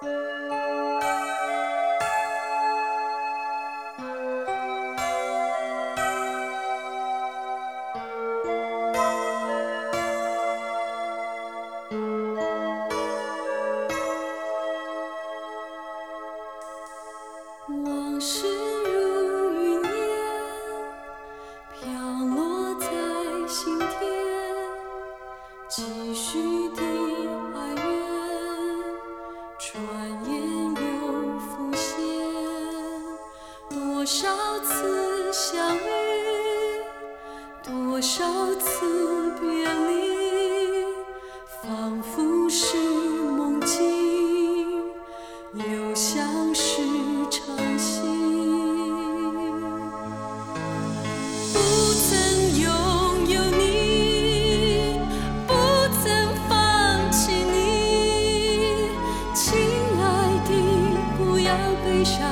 往事如云烟，飘落在心田，继续的多少次相遇，多少次别离，仿佛是梦境。又像是场戏，不曾拥有你，不曾放弃你，亲爱的，不要悲伤，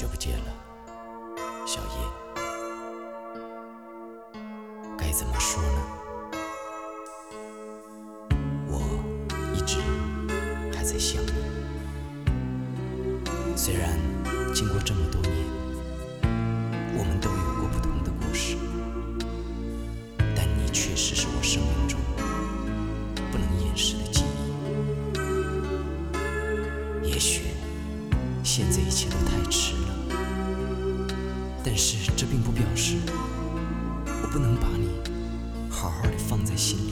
久不见了，小叶。该怎么说呢？我一直还在想你。虽然经过这么多年，我们都有过不同的故事，但你确实是我生命中不能掩饰的记忆。也许现在一切都太迟了，但是这并不表示我不能把你好好的放在心里。